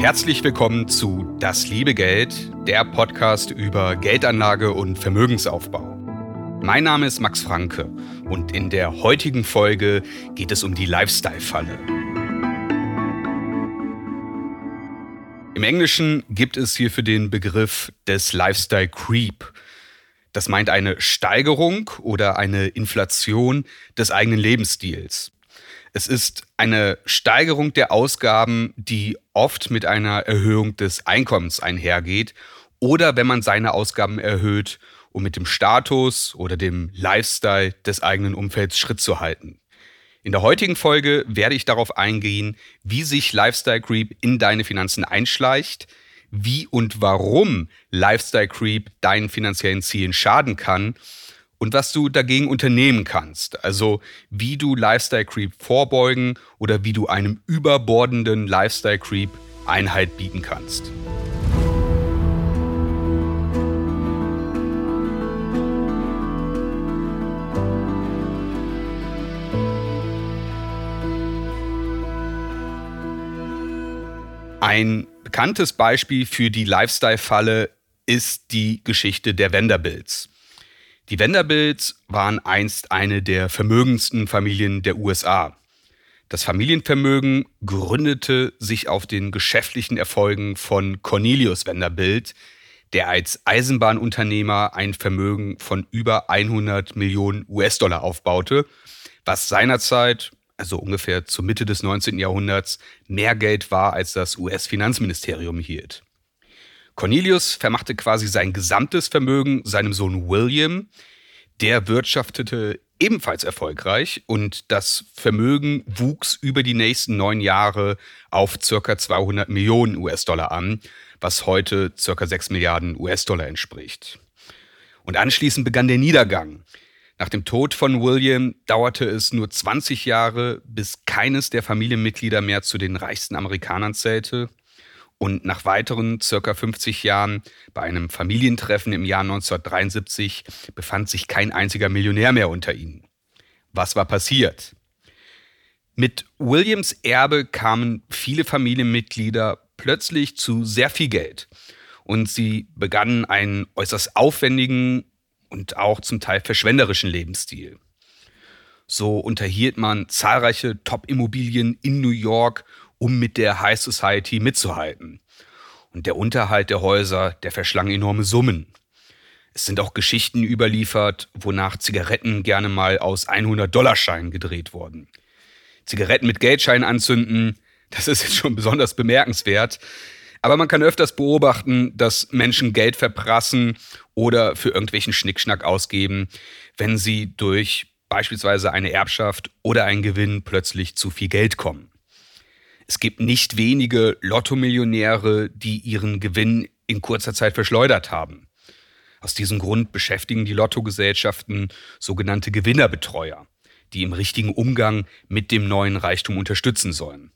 Herzlich willkommen zu Das liebe Geld, der Podcast über Geldanlage und Vermögensaufbau. Mein Name ist Max Franke und in der heutigen Folge geht es um die Lifestyle-Falle. Im Englischen gibt es hierfür den Begriff des Lifestyle Creep. Das meint eine Steigerung oder eine Inflation des eigenen Lebensstils. Es ist eine Steigerung der Ausgaben, die oft mit einer Erhöhung des Einkommens einhergeht oder wenn man seine Ausgaben erhöht, um mit dem Status oder dem Lifestyle des eigenen Umfelds Schritt zu halten. In der heutigen Folge werde ich darauf eingehen, wie sich Lifestyle Creep in deine Finanzen einschleicht, wie und warum Lifestyle Creep deinen finanziellen Zielen schaden kann und was du dagegen unternehmen kannst. Also wie du Lifestyle Creep vorbeugen oder wie du einem überbordenden Lifestyle Creep Einhalt bieten kannst. Ein bekanntes Beispiel für die Lifestyle-Falle ist die Geschichte der Vanderbilts. Die Vanderbilts waren einst eine der vermögendsten Familien der USA. Das Familienvermögen gründete sich auf den geschäftlichen Erfolgen von Cornelius Vanderbilt, der als Eisenbahnunternehmer ein Vermögen von über 100 Millionen US-Dollar aufbaute, was seinerzeit, also ungefähr zur Mitte des 19. Jahrhunderts, mehr Geld war, als das US-Finanzministerium hielt. Cornelius vermachte quasi sein gesamtes Vermögen seinem Sohn William. Der wirtschaftete ebenfalls erfolgreich und das Vermögen wuchs über die nächsten neun Jahre auf circa 200 Millionen US-Dollar an, was heute circa 6 Milliarden US-Dollar entspricht. Und anschließend begann der Niedergang. Nach dem Tod von William dauerte es nur 20 Jahre, bis keines der Familienmitglieder mehr zu den reichsten Amerikanern zählte. Und nach weiteren circa 50 Jahren bei einem Familientreffen im Jahr 1973 befand sich kein einziger Millionär mehr unter ihnen. Was war passiert? Mit Williams Erbe kamen viele Familienmitglieder plötzlich zu sehr viel Geld und sie begannen einen äußerst aufwendigen und auch zum Teil verschwenderischen Lebensstil. So unterhielt man zahlreiche Top-Immobilien in New York um mit der High Society mitzuhalten. Und der Unterhalt der Häuser, der verschlang enorme Summen. Es sind auch Geschichten überliefert, wonach Zigaretten gerne mal aus 100-Dollar-Scheinen gedreht wurden. Zigaretten mit Geldscheinen anzünden, das ist jetzt schon besonders bemerkenswert. Aber man kann öfters beobachten, dass Menschen Geld verprassen oder für irgendwelchen Schnickschnack ausgeben, wenn sie durch beispielsweise eine Erbschaft oder einen Gewinn plötzlich zu viel Geld kommen. Es gibt nicht wenige Lottomillionäre, die ihren Gewinn in kurzer Zeit verschleudert haben. Aus diesem Grund beschäftigen die Lottogesellschaften sogenannte Gewinnerbetreuer, die im richtigen Umgang mit dem neuen Reichtum unterstützen sollen.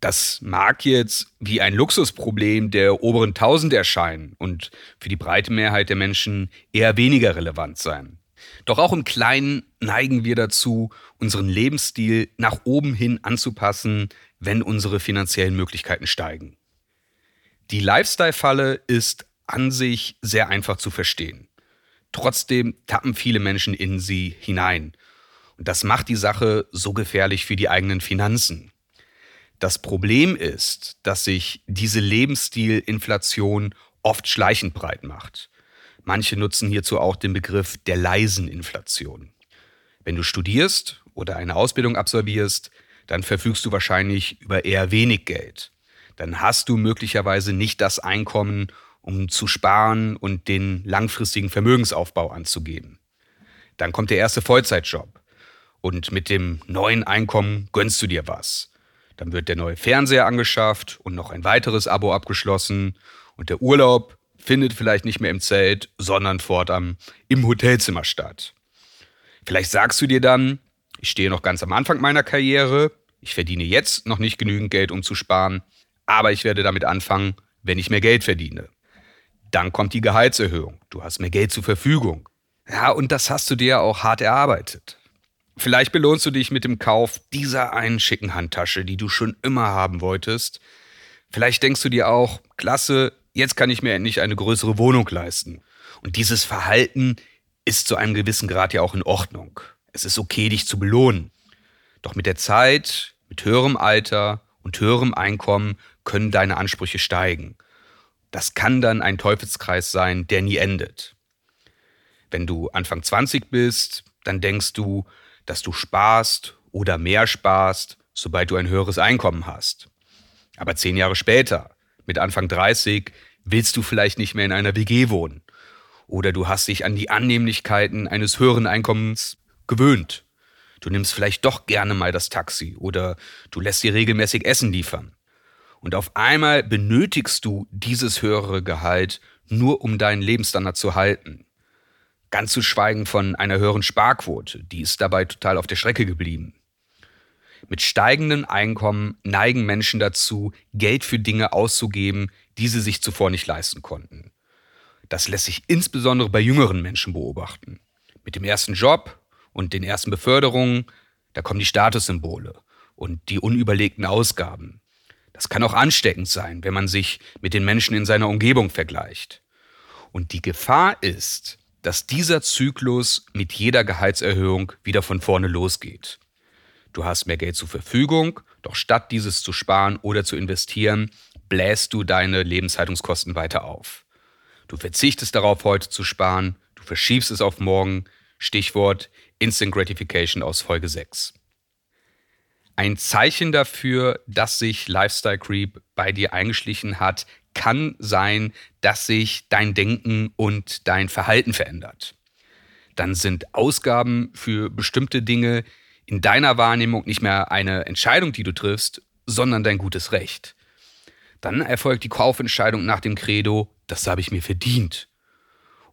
Das mag jetzt wie ein Luxusproblem der oberen Tausend erscheinen und für die breite Mehrheit der Menschen eher weniger relevant sein. Doch auch im Kleinen neigen wir dazu, unseren Lebensstil nach oben hin anzupassen, wenn unsere finanziellen Möglichkeiten steigen. Die Lifestyle-Falle ist an sich sehr einfach zu verstehen. Trotzdem tappen viele Menschen in sie hinein. Und das macht die Sache so gefährlich für die eigenen Finanzen. Das Problem ist, dass sich diese Lebensstilinflation oft schleichend breit macht. Manche nutzen hierzu auch den Begriff der leisen Inflation. Wenn du studierst oder eine Ausbildung absolvierst, dann verfügst du wahrscheinlich über eher wenig Geld. Dann hast du möglicherweise nicht das Einkommen, um zu sparen und den langfristigen Vermögensaufbau anzugehen. Dann kommt der erste Vollzeitjob und mit dem neuen Einkommen gönnst du dir was. Dann wird der neue Fernseher angeschafft und noch ein weiteres Abo abgeschlossen und der Urlaub findet vielleicht nicht mehr im Zelt, sondern fortan im Hotelzimmer statt. Vielleicht sagst du dir dann, ich stehe noch ganz am Anfang meiner Karriere. Ich verdiene jetzt noch nicht genügend Geld, um zu sparen, aber ich werde damit anfangen, wenn ich mehr Geld verdiene. Dann kommt die Gehaltserhöhung. Du hast mehr Geld zur Verfügung. Ja, und das hast du dir auch hart erarbeitet. Vielleicht belohnst du dich mit dem Kauf dieser einen schicken Handtasche, die du schon immer haben wolltest. Vielleicht denkst du dir auch, klasse, jetzt kann ich mir endlich eine größere Wohnung leisten. Und dieses Verhalten ist zu einem gewissen Grad ja auch in Ordnung. Es ist okay, dich zu belohnen. Doch mit der Zeit, mit höherem Alter und höherem Einkommen können deine Ansprüche steigen. Das kann dann ein Teufelskreis sein, der nie endet. Wenn du Anfang 20 bist, dann denkst du, dass du sparst oder mehr sparst, sobald du ein höheres Einkommen hast. Aber zehn Jahre später, mit Anfang 30, willst du vielleicht nicht mehr in einer WG wohnen. Oder du hast dich an die Annehmlichkeiten eines höheren Einkommens gewöhnt. Du nimmst vielleicht doch gerne mal das Taxi oder du lässt dir regelmäßig Essen liefern. Und auf einmal benötigst du dieses höhere Gehalt nur um deinen Lebensstandard zu halten. Ganz zu schweigen von einer höheren Sparquote, die ist dabei total auf der Strecke geblieben. Mit steigenden Einkommen neigen Menschen dazu, Geld für Dinge auszugeben, die sie sich zuvor nicht leisten konnten. Das lässt sich insbesondere bei jüngeren Menschen beobachten. Mit dem ersten Job und den ersten Beförderungen, da kommen die Statussymbole und die unüberlegten Ausgaben. Das kann auch ansteckend sein, wenn man sich mit den Menschen in seiner Umgebung vergleicht. Und die Gefahr ist, dass dieser Zyklus mit jeder Gehaltserhöhung wieder von vorne losgeht. Du hast mehr Geld zur Verfügung, doch statt dieses zu sparen oder zu investieren, bläst du deine Lebenshaltungskosten weiter auf. Du verzichtest darauf, heute zu sparen, du verschiebst es auf morgen. Stichwort Instant Gratification aus Folge 6. Ein Zeichen dafür, dass sich Lifestyle Creep bei dir eingeschlichen hat, kann sein, dass sich dein Denken und dein Verhalten verändert. Dann sind Ausgaben für bestimmte Dinge in deiner Wahrnehmung nicht mehr eine Entscheidung, die du triffst, sondern dein gutes Recht. Dann erfolgt die Kaufentscheidung nach dem Credo, das habe ich mir verdient.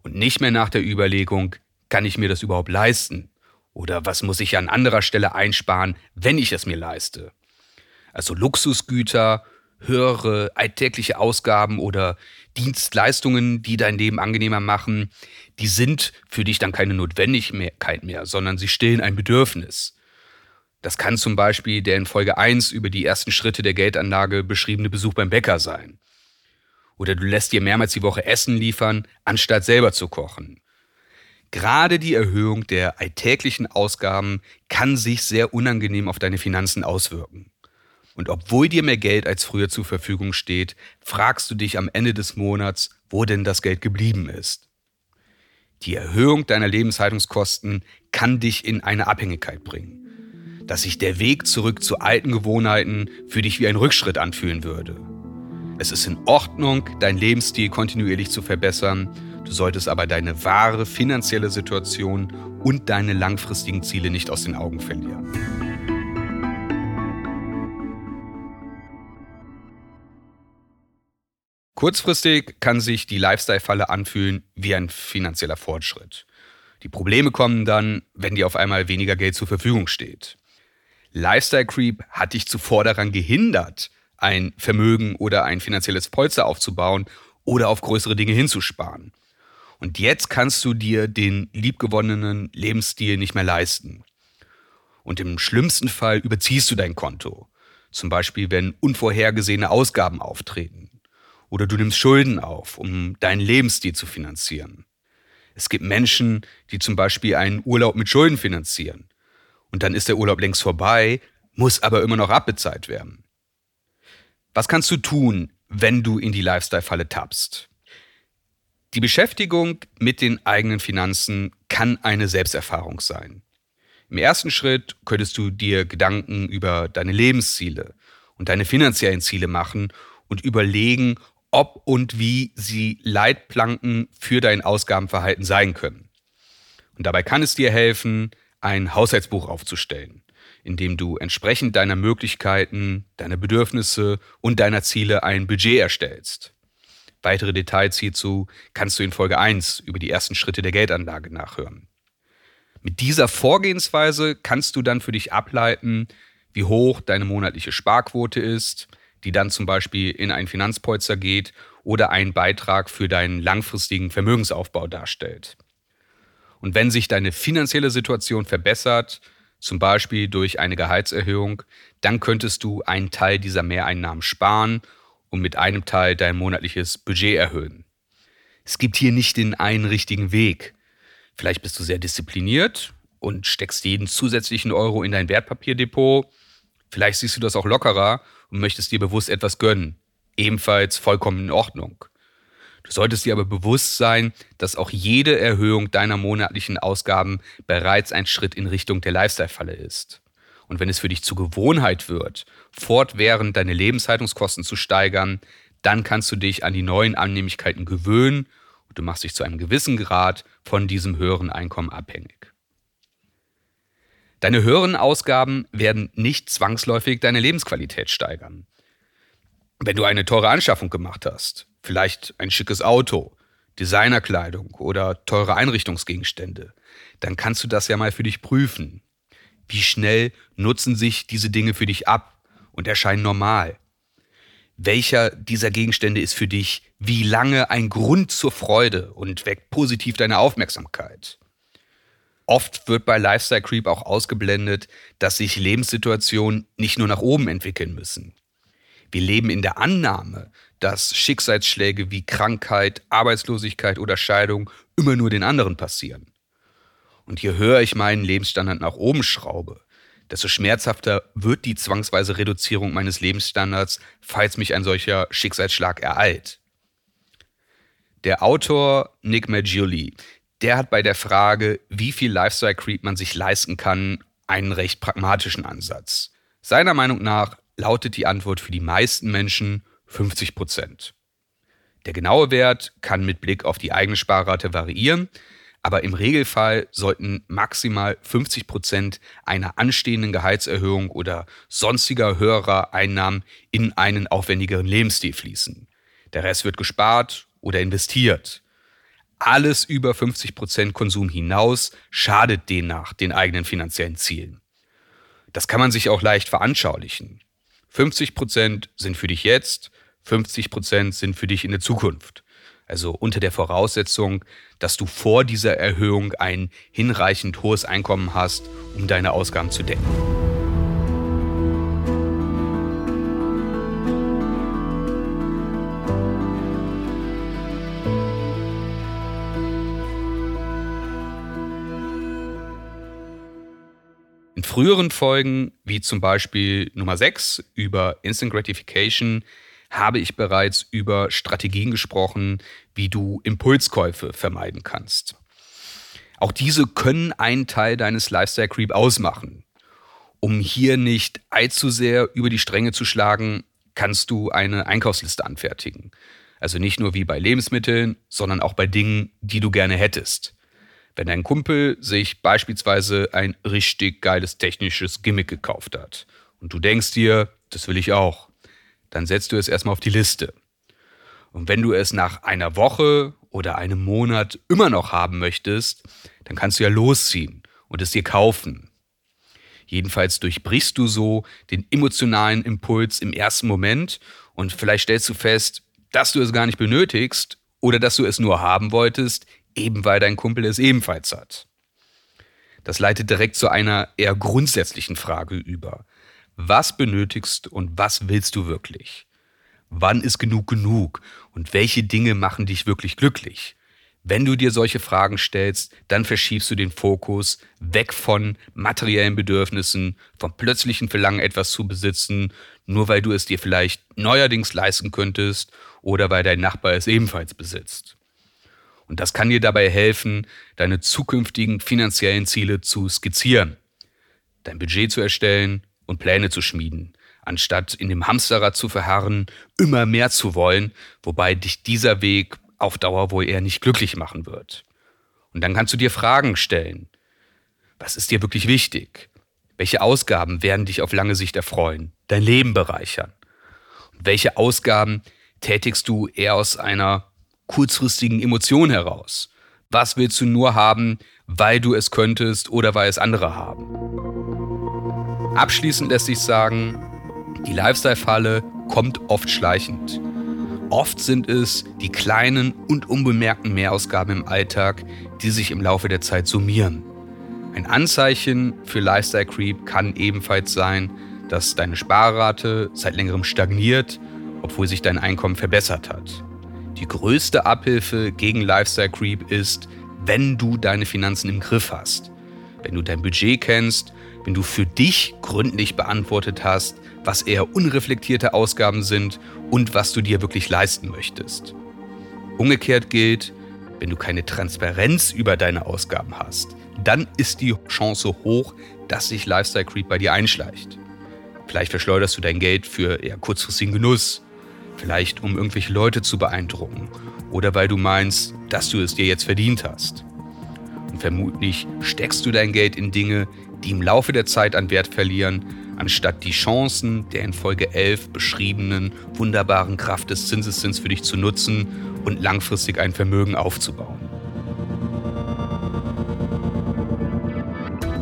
Und nicht mehr nach der Überlegung, kann ich mir das überhaupt leisten? Oder was muss ich an anderer Stelle einsparen, wenn ich es mir leiste? Also Luxusgüter, höhere alltägliche Ausgaben oder Dienstleistungen, die dein Leben angenehmer machen, die sind für dich dann keine Notwendigkeit mehr, sondern sie stillen ein Bedürfnis. Das kann zum Beispiel der in Folge 1 über die ersten Schritte der Geldanlage beschriebene Besuch beim Bäcker sein. Oder du lässt dir mehrmals die Woche Essen liefern, anstatt selber zu kochen. Gerade die Erhöhung der alltäglichen Ausgaben kann sich sehr unangenehm auf deine Finanzen auswirken. Und obwohl dir mehr Geld als früher zur Verfügung steht, fragst du dich am Ende des Monats, wo denn das Geld geblieben ist. Die Erhöhung deiner Lebenshaltungskosten kann dich in eine Abhängigkeit bringen, dass sich der Weg zurück zu alten Gewohnheiten für dich wie ein Rückschritt anfühlen würde. Es ist in Ordnung, deinen Lebensstil kontinuierlich zu verbessern Du solltest aber deine wahre finanzielle Situation und deine langfristigen Ziele nicht aus den Augen verlieren. Kurzfristig kann sich die Lifestyle-Falle anfühlen wie ein finanzieller Fortschritt. Die Probleme kommen dann, wenn dir auf einmal weniger Geld zur Verfügung steht. Lifestyle Creep hat dich zuvor daran gehindert, ein Vermögen oder ein finanzielles Polster aufzubauen oder auf größere Dinge hinzusparen. Und jetzt kannst du dir den liebgewonnenen Lebensstil nicht mehr leisten. Und im schlimmsten Fall überziehst du dein Konto. Zum Beispiel, wenn unvorhergesehene Ausgaben auftreten. Oder du nimmst Schulden auf, um deinen Lebensstil zu finanzieren. Es gibt Menschen, die zum Beispiel einen Urlaub mit Schulden finanzieren. Und dann ist der Urlaub längst vorbei, muss aber immer noch abbezahlt werden. Was kannst du tun, wenn du in die Lifestyle-Falle tappst? Die Beschäftigung mit den eigenen Finanzen kann eine Selbsterfahrung sein. Im ersten Schritt könntest du dir Gedanken über deine Lebensziele und deine finanziellen Ziele machen und überlegen, ob und wie sie Leitplanken für dein Ausgabenverhalten sein können. Und dabei kann es dir helfen, ein Haushaltsbuch aufzustellen, in dem du entsprechend deiner Möglichkeiten, deiner Bedürfnisse und deiner Ziele ein Budget erstellst. Weitere Details hierzu kannst du in Folge 1 über die ersten Schritte der Geldanlage nachhören. Mit dieser Vorgehensweise kannst du dann für dich ableiten, wie hoch deine monatliche Sparquote ist, die dann zum Beispiel in ein Finanzpolster geht oder einen Beitrag für deinen langfristigen Vermögensaufbau darstellt. Und wenn sich deine finanzielle Situation verbessert, zum Beispiel durch eine Gehaltserhöhung, dann könntest du einen Teil dieser Mehreinnahmen sparen und mit einem Teil dein monatliches Budget erhöhen. Es gibt hier nicht den einen richtigen Weg. Vielleicht bist du sehr diszipliniert und steckst jeden zusätzlichen Euro in dein Wertpapierdepot. Vielleicht siehst du das auch lockerer und möchtest dir bewusst etwas gönnen. Ebenfalls vollkommen in Ordnung. Du solltest dir aber bewusst sein, dass auch jede Erhöhung deiner monatlichen Ausgaben bereits ein Schritt in Richtung der Lifestyle-Falle ist. Und wenn es für dich zur Gewohnheit wird, fortwährend deine Lebenshaltungskosten zu steigern, dann kannst du dich an die neuen Annehmlichkeiten gewöhnen und du machst dich zu einem gewissen Grad von diesem höheren Einkommen abhängig. Deine höheren Ausgaben werden nicht zwangsläufig deine Lebensqualität steigern. Wenn du eine teure Anschaffung gemacht hast, vielleicht ein schickes Auto, Designerkleidung oder teure Einrichtungsgegenstände, dann kannst du das ja mal für dich prüfen. Wie schnell nutzen sich diese Dinge für dich ab und erscheinen normal? Welcher dieser Gegenstände ist für dich wie lange ein Grund zur Freude und weckt positiv deine Aufmerksamkeit? Oft wird bei Lifestyle Creep auch ausgeblendet, dass sich Lebenssituationen nicht nur nach oben entwickeln müssen. Wir leben in der Annahme, dass Schicksalsschläge wie Krankheit, Arbeitslosigkeit oder Scheidung immer nur den anderen passieren. Und je höher ich meinen Lebensstandard nach oben schraube, desto schmerzhafter wird die zwangsweise Reduzierung meines Lebensstandards, falls mich ein solcher Schicksalsschlag ereilt. Der Autor Nick Maggiuli, der hat bei der Frage, wie viel Lifestyle Creep man sich leisten kann, einen recht pragmatischen Ansatz. Seiner Meinung nach lautet die Antwort für die meisten Menschen 50 Prozent. Der genaue Wert kann mit Blick auf die eigene Sparrate variieren, aber im Regelfall sollten maximal 50 Prozent einer anstehenden Gehaltserhöhung oder sonstiger höherer Einnahmen in einen aufwendigeren Lebensstil fließen. Der Rest wird gespart oder investiert. Alles über 50 Prozent Konsum hinaus schadet demnach den eigenen finanziellen Zielen. Das kann man sich auch leicht veranschaulichen. 50 Prozent sind für dich jetzt, 50 Prozent sind für dich in der Zukunft. Also unter der Voraussetzung, dass du vor dieser Erhöhung ein hinreichend hohes Einkommen hast, um deine Ausgaben zu decken. Früheren Folgen, wie zum Beispiel Nummer 6 über Instant Gratification, habe ich bereits über Strategien gesprochen, wie du Impulskäufe vermeiden kannst. Auch diese können einen Teil deines Lifestyle Creep ausmachen. Um hier nicht allzu sehr über die Stränge zu schlagen, kannst du eine Einkaufsliste anfertigen. Also nicht nur wie bei Lebensmitteln, sondern auch bei Dingen, die du gerne hättest. Wenn dein Kumpel sich beispielsweise ein richtig geiles technisches Gimmick gekauft hat und du denkst dir, das will ich auch, dann setzt du es erstmal auf die Liste. Und wenn du es nach einer Woche oder einem Monat immer noch haben möchtest, dann kannst du ja losziehen und es dir kaufen. Jedenfalls durchbrichst du so den emotionalen Impuls im ersten Moment und vielleicht stellst du fest, dass du es gar nicht benötigst oder dass du es nur haben wolltest, eben weil dein Kumpel es ebenfalls hat. Das leitet direkt zu einer eher grundsätzlichen Frage über. Was benötigst und was willst du wirklich? Wann ist genug genug und welche Dinge machen dich wirklich glücklich? Wenn du dir solche Fragen stellst, dann verschiebst du den Fokus weg von materiellen Bedürfnissen, vom plötzlichen Verlangen, etwas zu besitzen, nur weil du es dir vielleicht neuerdings leisten könntest oder weil dein Nachbar es ebenfalls besitzt. Und das kann dir dabei helfen, deine zukünftigen finanziellen Ziele zu skizzieren, dein Budget zu erstellen und Pläne zu schmieden, anstatt in dem Hamsterrad zu verharren, immer mehr zu wollen, wobei dich dieser Weg auf Dauer wohl eher nicht glücklich machen wird. Und dann kannst du dir Fragen stellen. Was ist dir wirklich wichtig? Welche Ausgaben werden dich auf lange Sicht erfreuen, dein Leben bereichern? Und welche Ausgaben tätigst du eher aus einer kurzfristigen Emotionen heraus. Was willst du nur haben, weil du es könntest oder weil es andere haben? Abschließend lässt sich sagen, die Lifestyle-Falle kommt oft schleichend. Oft sind es die kleinen und unbemerkten Mehrausgaben im Alltag, die sich im Laufe der Zeit summieren. Ein Anzeichen für Lifestyle Creep kann ebenfalls sein, dass deine Sparrate seit längerem stagniert obwohl sich dein Einkommen verbessert hat. Die größte Abhilfe gegen Lifestyle Creep ist, wenn du deine Finanzen im Griff hast. Wenn du dein Budget kennst, wenn du für dich gründlich beantwortet hast, was eher unreflektierte Ausgaben sind und was du dir wirklich leisten möchtest. Umgekehrt gilt, wenn du keine Transparenz über deine Ausgaben hast, dann ist die Chance hoch, dass sich Lifestyle Creep bei dir einschleicht. Vielleicht verschleuderst du dein Geld für eher kurzfristigen Genuss, vielleicht um irgendwelche Leute zu beeindrucken oder weil du meinst, dass du es dir jetzt verdient hast. Und vermutlich steckst du dein Geld in Dinge, die im Laufe der Zeit an Wert verlieren, anstatt die Chancen der in Folge 11 beschriebenen wunderbaren Kraft des Zinseszins für dich zu nutzen und langfristig ein Vermögen aufzubauen.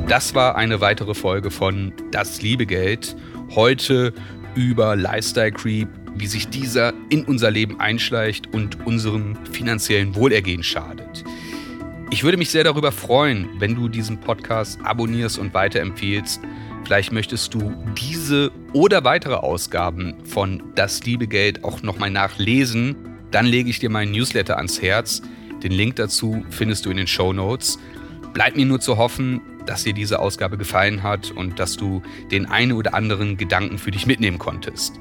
Das war eine weitere Folge von Das liebe Geld. Heute über Lifestyle Creep, wie sich dieser in unser Leben einschleicht und unserem finanziellen Wohlergehen schadet. Ich würde mich sehr darüber freuen, wenn du diesen Podcast abonnierst und weiterempfehlst. Vielleicht möchtest du diese oder weitere Ausgaben von Das liebe Geld auch nochmal nachlesen. Dann lege ich dir meinen Newsletter ans Herz. Den Link dazu findest du in den Show Notes. Bleibt mir nur zu hoffen, dass dir diese Ausgabe gefallen hat und dass du den einen oder anderen Gedanken für dich mitnehmen konntest.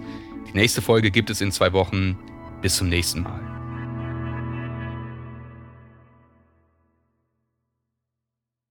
Die nächste Folge gibt es in zwei Wochen. Bis zum nächsten Mal.